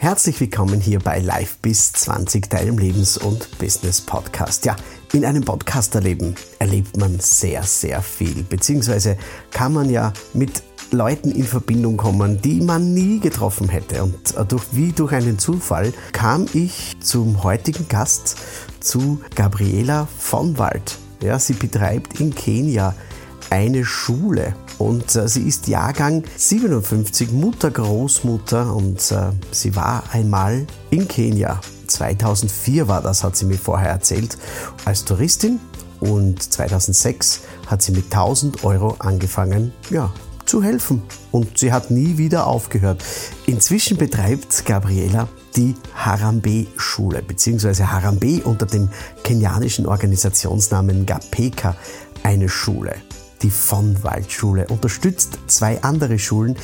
Herzlich willkommen hier bei Live bis 20, deinem Lebens- und Business Podcast. Ja, in einem Podcasterleben erlebt man sehr, sehr viel, beziehungsweise kann man ja mit Leuten in Verbindung kommen, die man nie getroffen hätte. Und durch, wie durch einen Zufall kam ich zum heutigen Gast, zu Gabriela von Wald. Ja, sie betreibt in Kenia eine Schule und äh, sie ist Jahrgang 57, Mutter, Großmutter und äh, sie war einmal in Kenia. 2004 war das, hat sie mir vorher erzählt, als Touristin und 2006 hat sie mit 1000 Euro angefangen, ja, zu helfen. Und sie hat nie wieder aufgehört. Inzwischen betreibt Gabriela die Harambe-Schule, beziehungsweise Harambe unter dem kenianischen Organisationsnamen GAPEKA, eine Schule die von Waldschule, unterstützt zwei andere Schulen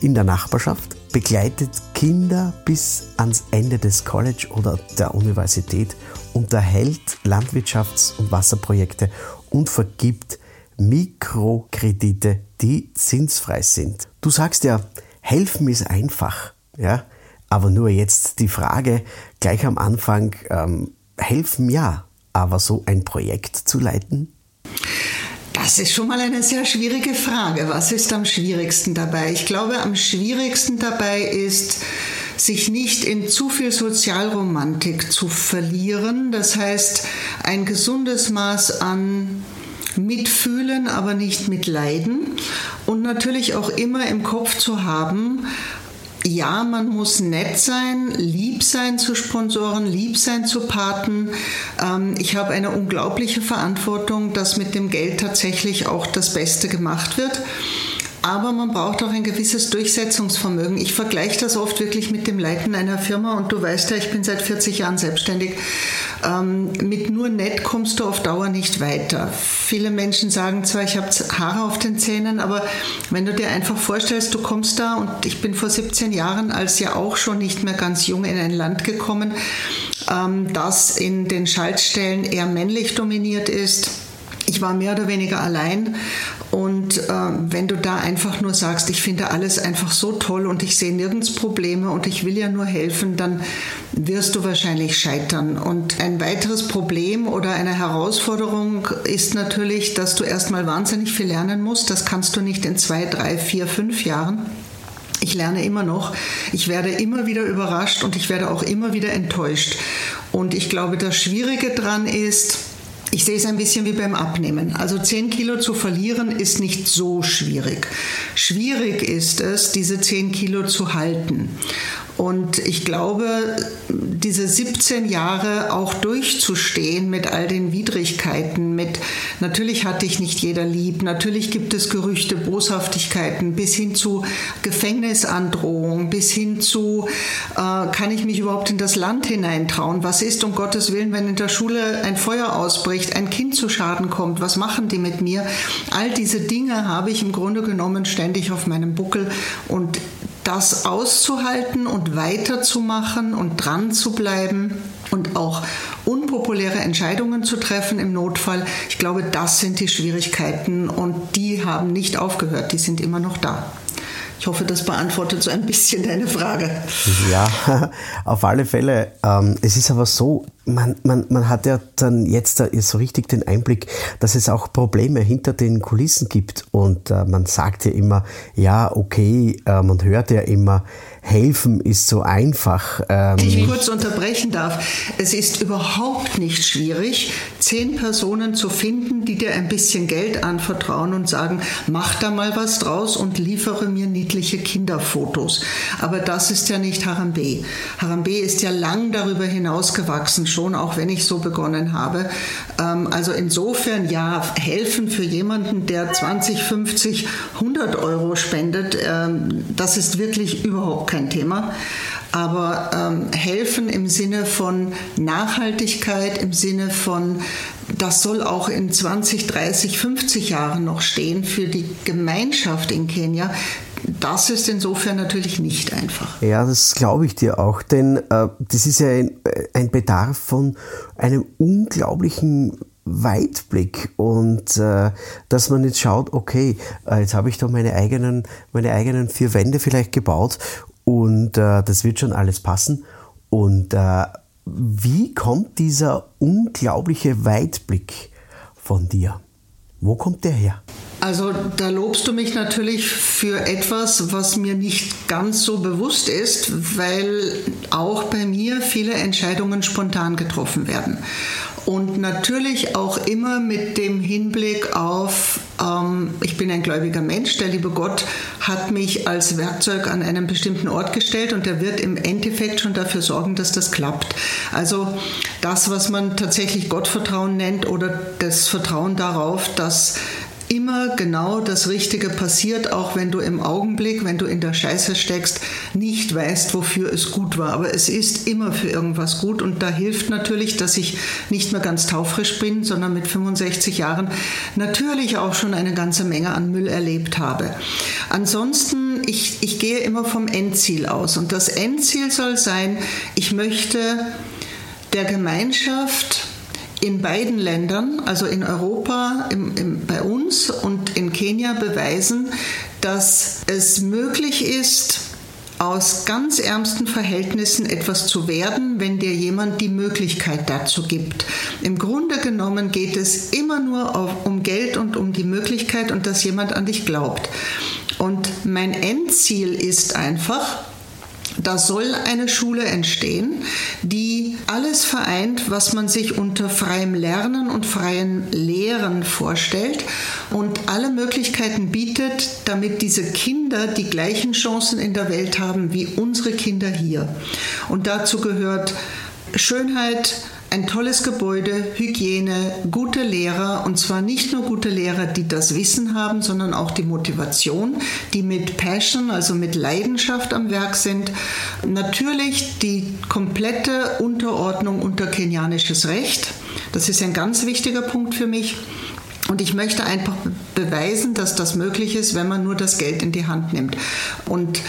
in der Nachbarschaft, begleitet Kinder bis ans Ende des College oder der Universität, unterhält Landwirtschafts- und Wasserprojekte und vergibt Mikrokredite, die zinsfrei sind. Du sagst ja, helfen ist einfach, ja, aber nur jetzt die Frage gleich am Anfang, ähm, helfen ja, aber so ein Projekt zu leiten? Das ist schon mal eine sehr schwierige Frage. Was ist am schwierigsten dabei? Ich glaube, am schwierigsten dabei ist, sich nicht in zu viel Sozialromantik zu verlieren. Das heißt, ein gesundes Maß an Mitfühlen, aber nicht mitleiden. Und natürlich auch immer im Kopf zu haben, ja, man muss nett sein, lieb sein zu Sponsoren, lieb sein zu Paten. Ähm, ich habe eine unglaubliche Verantwortung, dass mit dem Geld tatsächlich auch das Beste gemacht wird. Aber man braucht auch ein gewisses Durchsetzungsvermögen. Ich vergleiche das oft wirklich mit dem Leiten einer Firma und du weißt ja, ich bin seit 40 Jahren selbstständig. Ähm, mit nur nett kommst du auf Dauer nicht weiter. Viele Menschen sagen zwar, ich habe Haare auf den Zähnen, aber wenn du dir einfach vorstellst, du kommst da und ich bin vor 17 Jahren als ja auch schon nicht mehr ganz jung in ein Land gekommen, ähm, das in den Schaltstellen eher männlich dominiert ist ich war mehr oder weniger allein und äh, wenn du da einfach nur sagst, ich finde alles einfach so toll und ich sehe nirgends Probleme und ich will ja nur helfen, dann wirst du wahrscheinlich scheitern. Und ein weiteres Problem oder eine Herausforderung ist natürlich, dass du erstmal wahnsinnig viel lernen musst. Das kannst du nicht in zwei, drei, vier, fünf Jahren. Ich lerne immer noch. Ich werde immer wieder überrascht und ich werde auch immer wieder enttäuscht. Und ich glaube, das Schwierige dran ist, ich sehe es ein bisschen wie beim Abnehmen. Also 10 Kilo zu verlieren ist nicht so schwierig. Schwierig ist es, diese 10 Kilo zu halten. Und ich glaube, diese 17 Jahre auch durchzustehen mit all den Widrigkeiten, mit natürlich hatte ich nicht jeder lieb, natürlich gibt es Gerüchte, Boshaftigkeiten, bis hin zu Gefängnisandrohung, bis hin zu, äh, kann ich mich überhaupt in das Land hineintrauen? Was ist um Gottes Willen, wenn in der Schule ein Feuer ausbricht, ein Kind zu Schaden kommt? Was machen die mit mir? All diese Dinge habe ich im Grunde genommen ständig auf meinem Buckel und das auszuhalten und weiterzumachen und dran zu bleiben und auch unpopuläre Entscheidungen zu treffen im Notfall. Ich glaube, das sind die Schwierigkeiten und die haben nicht aufgehört, die sind immer noch da. Ich hoffe, das beantwortet so ein bisschen deine Frage. Ja, auf alle Fälle. Ähm, es ist aber so, man, man, man hat ja dann jetzt so richtig den Einblick, dass es auch Probleme hinter den Kulissen gibt. Und äh, man sagt ja immer, ja, okay, äh, man hört ja immer, helfen ist so einfach. Ähm ich kurz unterbrechen darf. Es ist überhaupt nicht schwierig, zehn Personen zu finden, die dir ein bisschen Geld anvertrauen und sagen, mach da mal was draus und liefere mir niedliche Kinderfotos. Aber das ist ja nicht Harambe. Harambe ist ja lang darüber hinausgewachsen, schon auch wenn ich so begonnen habe. Ähm, also insofern ja, helfen für jemanden, der 20, 50, 100 Euro spendet, ähm, das ist wirklich überhaupt kein Thema. Aber ähm, helfen im Sinne von Nachhaltigkeit, im Sinne von, das soll auch in 20, 30, 50 Jahren noch stehen für die Gemeinschaft in Kenia. Das ist insofern natürlich nicht einfach. Ja, das glaube ich dir auch, denn äh, das ist ja ein, ein Bedarf von einem unglaublichen Weitblick und äh, dass man jetzt schaut, okay, äh, jetzt habe ich da meine eigenen, meine eigenen vier Wände vielleicht gebaut und äh, das wird schon alles passen. Und äh, wie kommt dieser unglaubliche Weitblick von dir? Wo kommt der her? Also da lobst du mich natürlich für etwas, was mir nicht ganz so bewusst ist, weil auch bei mir viele Entscheidungen spontan getroffen werden. Und natürlich auch immer mit dem Hinblick auf, ähm, ich bin ein gläubiger Mensch, der liebe Gott hat mich als Werkzeug an einen bestimmten Ort gestellt und der wird im Endeffekt schon dafür sorgen, dass das klappt. Also das, was man tatsächlich Gottvertrauen nennt oder das Vertrauen darauf, dass immer genau das Richtige passiert, auch wenn du im Augenblick, wenn du in der Scheiße steckst, nicht weißt, wofür es gut war. Aber es ist immer für irgendwas gut und da hilft natürlich, dass ich nicht mehr ganz taufrisch bin, sondern mit 65 Jahren natürlich auch schon eine ganze Menge an Müll erlebt habe. Ansonsten, ich, ich gehe immer vom Endziel aus und das Endziel soll sein, ich möchte der Gemeinschaft in beiden Ländern, also in Europa, im, im, bei uns Kenia, beweisen, dass es möglich ist, aus ganz ärmsten Verhältnissen etwas zu werden, wenn dir jemand die Möglichkeit dazu gibt. Im Grunde genommen geht es immer nur um Geld und um die Möglichkeit und dass jemand an dich glaubt. Und mein Endziel ist einfach, da soll eine Schule entstehen, die alles vereint, was man sich unter freiem Lernen und freien Lehren vorstellt und alle Möglichkeiten bietet, damit diese Kinder die gleichen Chancen in der Welt haben wie unsere Kinder hier. Und dazu gehört Schönheit, ein tolles Gebäude, Hygiene, gute Lehrer und zwar nicht nur gute Lehrer, die das Wissen haben, sondern auch die Motivation, die mit Passion, also mit Leidenschaft am Werk sind. Natürlich die komplette Unterordnung unter kenianisches Recht. Das ist ein ganz wichtiger Punkt für mich. Und ich möchte einfach beweisen, dass das möglich ist, wenn man nur das Geld in die Hand nimmt. Und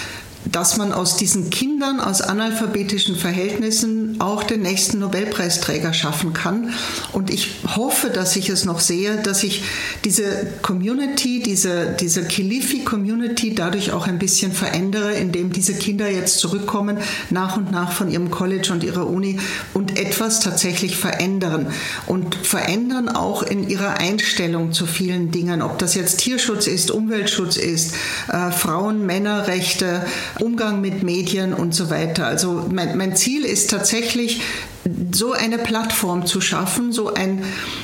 dass man aus diesen Kindern aus analphabetischen Verhältnissen auch den nächsten Nobelpreisträger schaffen kann. Und ich hoffe, dass ich es noch sehe, dass ich diese Community, diese, diese Kilifi-Community dadurch auch ein bisschen verändere, indem diese Kinder jetzt zurückkommen, nach und nach von ihrem College und ihrer Uni und etwas tatsächlich verändern. Und verändern auch in ihrer Einstellung zu vielen Dingen, ob das jetzt Tierschutz ist, Umweltschutz ist, äh, Frauen, Männerrechte, Umgang mit Medien und so weiter. Also mein, mein Ziel ist tatsächlich, so eine Plattform zu schaffen, so, ein,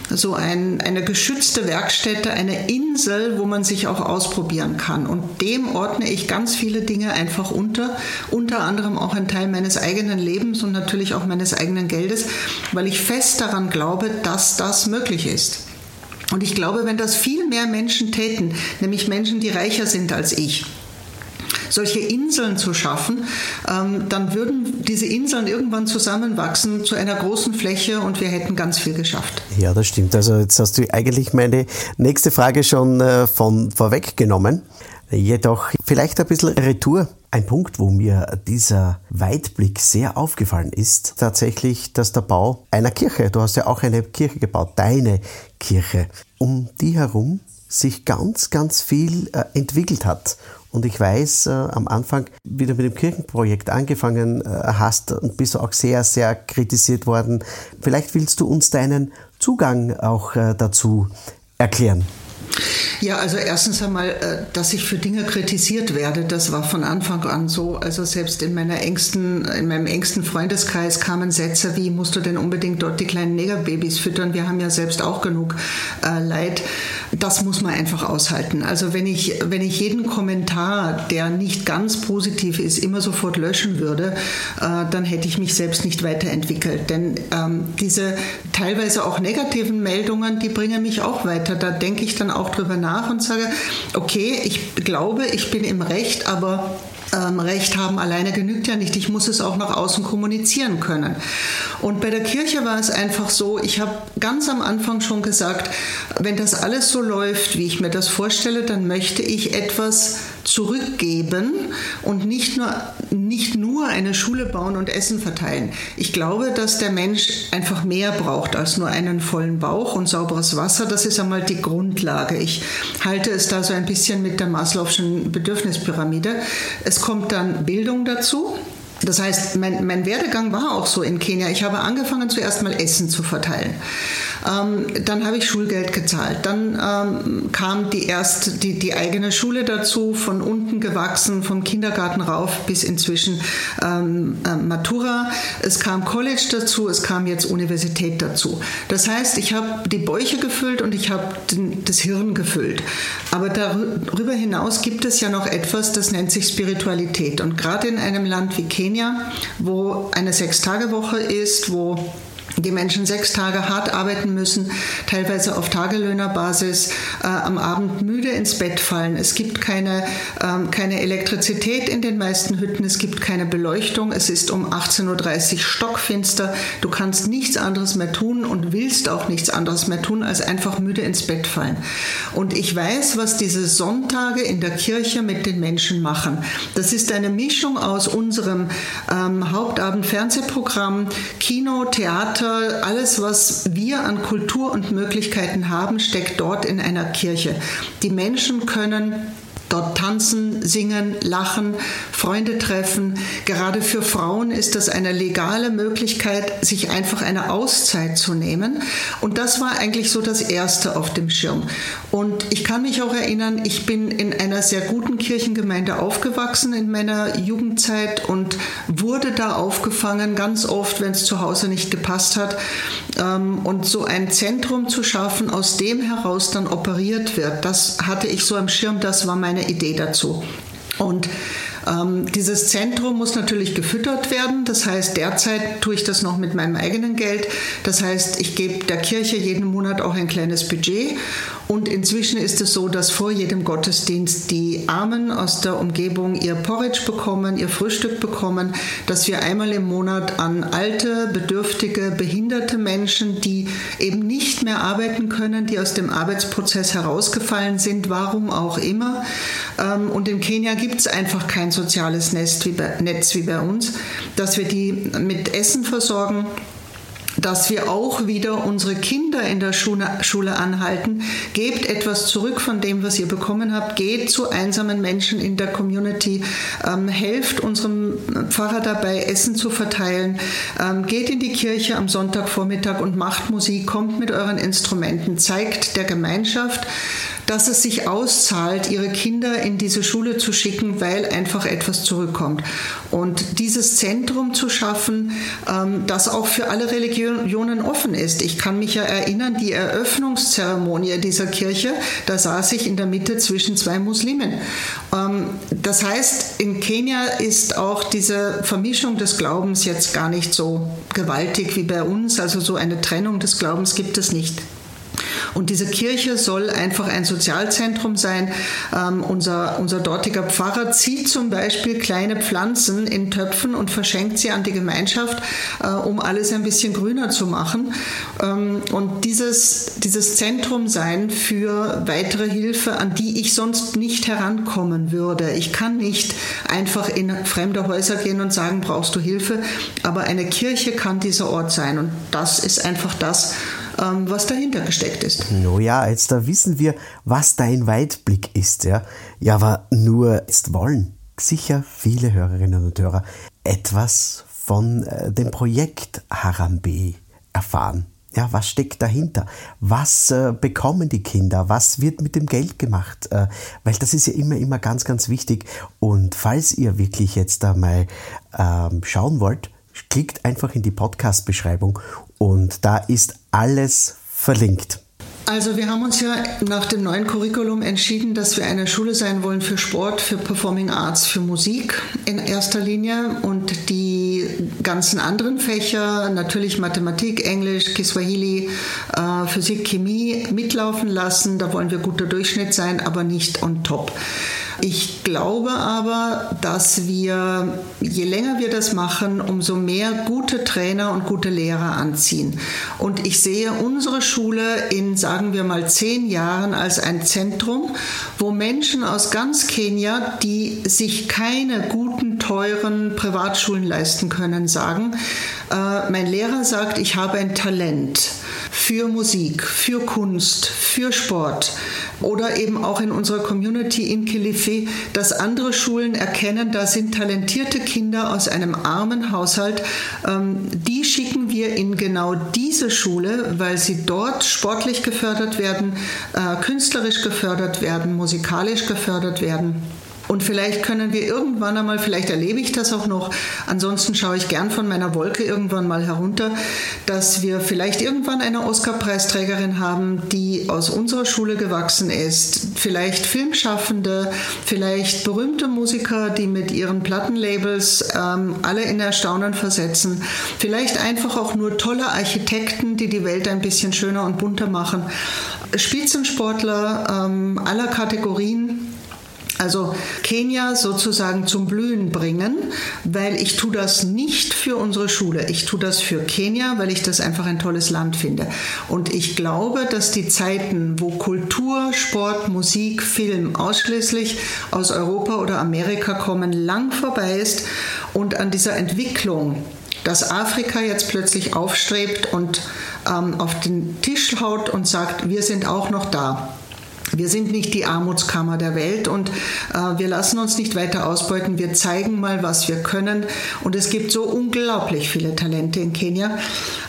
so ein, eine geschützte Werkstätte, eine Insel, wo man sich auch ausprobieren kann. Und dem ordne ich ganz viele Dinge einfach unter, unter anderem auch ein Teil meines eigenen Lebens und natürlich auch meines eigenen Geldes, weil ich fest daran glaube, dass das möglich ist. Und ich glaube, wenn das viel mehr Menschen täten, nämlich Menschen, die reicher sind als ich, solche Inseln zu schaffen, ähm, dann würden diese Inseln irgendwann zusammenwachsen zu einer großen Fläche und wir hätten ganz viel geschafft. Ja, das stimmt. Also jetzt hast du eigentlich meine nächste Frage schon äh, von vorweggenommen. Jedoch vielleicht ein bisschen Retour. Ein Punkt, wo mir dieser Weitblick sehr aufgefallen ist, tatsächlich, dass der Bau einer Kirche, du hast ja auch eine Kirche gebaut, deine Kirche, um die herum sich ganz, ganz viel äh, entwickelt hat. Und ich weiß, äh, am Anfang, wie du mit dem Kirchenprojekt angefangen äh, hast, und bist auch sehr, sehr kritisiert worden. Vielleicht willst du uns deinen Zugang auch äh, dazu erklären. Ja, also erstens einmal, äh, dass ich für Dinge kritisiert werde, das war von Anfang an so. Also selbst in meiner engsten, in meinem engsten Freundeskreis kamen Sätze wie, musst du denn unbedingt dort die kleinen Negerbabys füttern? Wir haben ja selbst auch genug äh, Leid. Das muss man einfach aushalten. Also wenn ich, wenn ich jeden Kommentar, der nicht ganz positiv ist, immer sofort löschen würde, äh, dann hätte ich mich selbst nicht weiterentwickelt. Denn ähm, diese teilweise auch negativen Meldungen, die bringen mich auch weiter. Da denke ich dann auch drüber nach und sage, okay, ich glaube, ich bin im Recht, aber ähm, Recht haben alleine genügt ja nicht. Ich muss es auch nach außen kommunizieren können. Und bei der Kirche war es einfach so, ich habe ganz am Anfang schon gesagt, wenn das alles so läuft, wie ich mir das vorstelle, dann möchte ich etwas zurückgeben und nicht nur, nicht nur eine Schule bauen und Essen verteilen. Ich glaube, dass der Mensch einfach mehr braucht als nur einen vollen Bauch und sauberes Wasser. Das ist einmal die Grundlage. Ich halte es da so ein bisschen mit der Maslow'schen Bedürfnispyramide. Es kommt dann Bildung dazu. Das heißt, mein, mein Werdegang war auch so in Kenia. Ich habe angefangen, zuerst mal Essen zu verteilen. Ähm, dann habe ich Schulgeld gezahlt. Dann ähm, kam die erste, die, die eigene Schule dazu, von unten gewachsen, vom Kindergarten rauf bis inzwischen ähm, äh, Matura. Es kam College dazu, es kam jetzt Universität dazu. Das heißt, ich habe die Bäuche gefüllt und ich habe das Hirn gefüllt. Aber darüber hinaus gibt es ja noch etwas, das nennt sich Spiritualität. Und gerade in einem Land wie Kenia, wo eine Sechstagewoche ist, wo die Menschen sechs Tage hart arbeiten müssen, teilweise auf Tagelöhnerbasis, äh, am Abend müde ins Bett fallen. Es gibt keine, ähm, keine Elektrizität in den meisten Hütten, es gibt keine Beleuchtung, es ist um 18.30 Uhr stockfinster, du kannst nichts anderes mehr tun und willst auch nichts anderes mehr tun, als einfach müde ins Bett fallen. Und ich weiß, was diese Sonntage in der Kirche mit den Menschen machen. Das ist eine Mischung aus unserem ähm, Hauptabend-Fernsehprogramm, Kino, Theater, alles, was wir an Kultur und Möglichkeiten haben, steckt dort in einer Kirche. Die Menschen können dort tanzen, singen, lachen, Freunde treffen. Gerade für Frauen ist das eine legale Möglichkeit, sich einfach eine Auszeit zu nehmen. Und das war eigentlich so das Erste auf dem Schirm. Und ich kann mich auch erinnern, ich bin in einer sehr guten Kirchengemeinde aufgewachsen in meiner Jugendzeit und wurde da aufgefangen, ganz oft, wenn es zu Hause nicht gepasst hat. Ähm, und so ein Zentrum zu schaffen, aus dem heraus dann operiert wird, das hatte ich so am Schirm, das war meine eine Idee dazu. Und ähm, dieses Zentrum muss natürlich gefüttert werden. Das heißt, derzeit tue ich das noch mit meinem eigenen Geld. Das heißt, ich gebe der Kirche jeden Monat auch ein kleines Budget. Und inzwischen ist es so, dass vor jedem Gottesdienst die Armen aus der Umgebung ihr Porridge bekommen, ihr Frühstück bekommen, dass wir einmal im Monat an alte, bedürftige, behinderte Menschen, die eben nicht mehr arbeiten können, die aus dem Arbeitsprozess herausgefallen sind, warum auch immer. Ähm, und in Kenia gibt es einfach kein soziales Netz wie bei uns, dass wir die mit Essen versorgen dass wir auch wieder unsere Kinder in der Schule, Schule, anhalten. Gebt etwas zurück von dem, was ihr bekommen habt. Geht zu einsamen Menschen in der Community. Ähm, helft unserem Pfarrer dabei, Essen zu verteilen. Ähm, geht in die Kirche am Sonntagvormittag und macht Musik. Kommt mit euren Instrumenten. Zeigt der Gemeinschaft, dass es sich auszahlt, ihre Kinder in diese Schule zu schicken, weil einfach etwas zurückkommt. Und dieses Zentrum zu schaffen, ähm, das auch für alle Religionen offen ist. Ich kann mich ja erinnern, die Eröffnungszeremonie dieser Kirche, da saß ich in der Mitte zwischen zwei Muslimen. Ähm, das heißt, in Kenia ist auch diese Vermischung des Glaubens jetzt gar nicht so gewaltig wie bei uns. Also so eine Trennung des Glaubens gibt es nicht. Und diese Kirche soll einfach ein Sozialzentrum sein. Ähm, unser, unser dortiger Pfarrer zieht zum Beispiel kleine Pflanzen in Töpfen und verschenkt sie an die Gemeinschaft, äh, um alles ein bisschen grüner zu machen. Ähm, und dieses, dieses Zentrum sein für weitere Hilfe, an die ich sonst nicht herankommen würde. Ich kann nicht einfach in fremde Häuser gehen und sagen, brauchst du Hilfe, aber eine Kirche kann dieser Ort sein. Und das ist einfach das, ähm, was dahinter gesteckt ist. No ja, jetzt da wissen wir, was dein Weitblick ist. Ja, ja aber nur jetzt wollen sicher viele Hörerinnen und Hörer etwas von äh, dem Projekt Harambe erfahren. Ja, was steckt dahinter? Was äh, bekommen die Kinder? Was wird mit dem Geld gemacht? Äh, weil das ist ja immer, immer ganz, ganz wichtig. Und falls ihr wirklich jetzt einmal ähm, schauen wollt, klickt einfach in die Podcast-Beschreibung und da ist alles verlinkt. Also wir haben uns ja nach dem neuen Curriculum entschieden, dass wir eine Schule sein wollen für Sport, für Performing Arts, für Musik in erster Linie und die ganzen anderen Fächer, natürlich Mathematik, Englisch, Kiswahili, äh, Physik, Chemie mitlaufen lassen. Da wollen wir guter Durchschnitt sein, aber nicht on top. Ich glaube aber, dass wir, je länger wir das machen, umso mehr gute Trainer und gute Lehrer anziehen. Und ich sehe unsere Schule in, sagen wir mal, zehn Jahren als ein Zentrum, wo Menschen aus ganz Kenia, die sich keine guten, teuren Privatschulen leisten können, sagen, äh, mein Lehrer sagt, ich habe ein Talent für Musik, für Kunst, für Sport oder eben auch in unserer Community in Kilifi, dass andere Schulen erkennen, da sind talentierte Kinder aus einem armen Haushalt. Ähm, die schicken wir in genau diese Schule, weil sie dort sportlich gefördert werden, äh, künstlerisch gefördert werden, musikalisch gefördert werden. Und vielleicht können wir irgendwann einmal, vielleicht erlebe ich das auch noch, ansonsten schaue ich gern von meiner Wolke irgendwann mal herunter, dass wir vielleicht irgendwann eine Oscar-Preisträgerin haben, die aus unserer Schule gewachsen ist. Vielleicht Filmschaffende, vielleicht berühmte Musiker, die mit ihren Plattenlabels ähm, alle in Erstaunen versetzen. Vielleicht einfach auch nur tolle Architekten, die die Welt ein bisschen schöner und bunter machen. Spitzensportler ähm, aller Kategorien also Kenia sozusagen zum Blühen bringen, weil ich tue das nicht für unsere Schule. Ich tue das für Kenia, weil ich das einfach ein tolles Land finde. Und ich glaube, dass die Zeiten, wo Kultur, Sport, Musik, Film ausschließlich aus Europa oder Amerika kommen, lang vorbei ist und an dieser Entwicklung dass Afrika jetzt plötzlich aufstrebt und ähm, auf den Tisch haut und sagt, wir sind auch noch da. Wir sind nicht die Armutskammer der Welt und äh, wir lassen uns nicht weiter ausbeuten. Wir zeigen mal, was wir können. Und es gibt so unglaublich viele Talente in Kenia.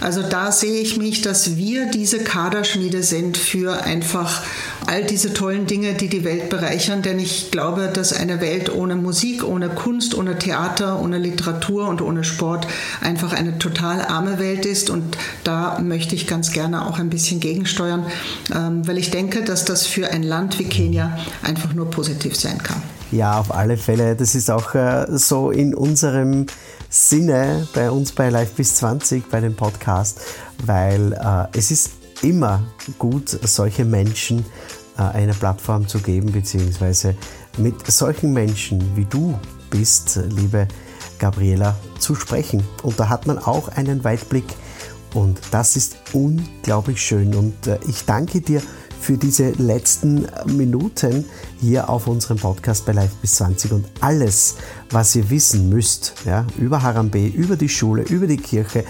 Also da sehe ich mich, dass wir diese Kaderschmiede sind für einfach all diese tollen Dinge, die die Welt bereichern. Denn ich glaube, dass eine Welt ohne Musik, ohne Kunst, ohne Theater, ohne Literatur und ohne Sport einfach eine total arme Welt ist. Und da möchte ich ganz gerne auch ein bisschen gegensteuern, ähm, weil ich denke, dass das für ein Land wie Kenia einfach nur positiv sein kann. Ja, auf alle Fälle. Das ist auch äh, so in unserem Sinne bei uns bei Live bis 20 bei dem Podcast, weil äh, es ist immer gut, solche Menschen äh, eine Plattform zu geben, beziehungsweise mit solchen Menschen wie du bist, liebe Gabriela, zu sprechen. Und da hat man auch einen Weitblick und das ist unglaublich schön. Und äh, ich danke dir für diese letzten Minuten hier auf unserem Podcast bei Live bis 20 und alles, was ihr wissen müsst ja, über Harambe, über die Schule, über die Kirche.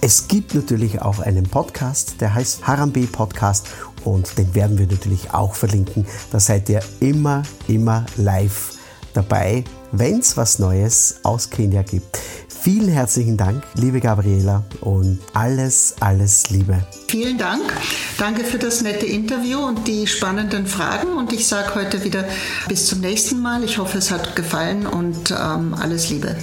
Es gibt natürlich auch einen Podcast, der heißt Harambe Podcast und den werden wir natürlich auch verlinken. Da seid ihr immer, immer live dabei, wenn es was Neues aus Kenia gibt. Vielen herzlichen Dank, liebe Gabriela, und alles, alles Liebe. Vielen Dank. Danke für das nette Interview und die spannenden Fragen. Und ich sage heute wieder bis zum nächsten Mal. Ich hoffe, es hat gefallen und ähm, alles Liebe.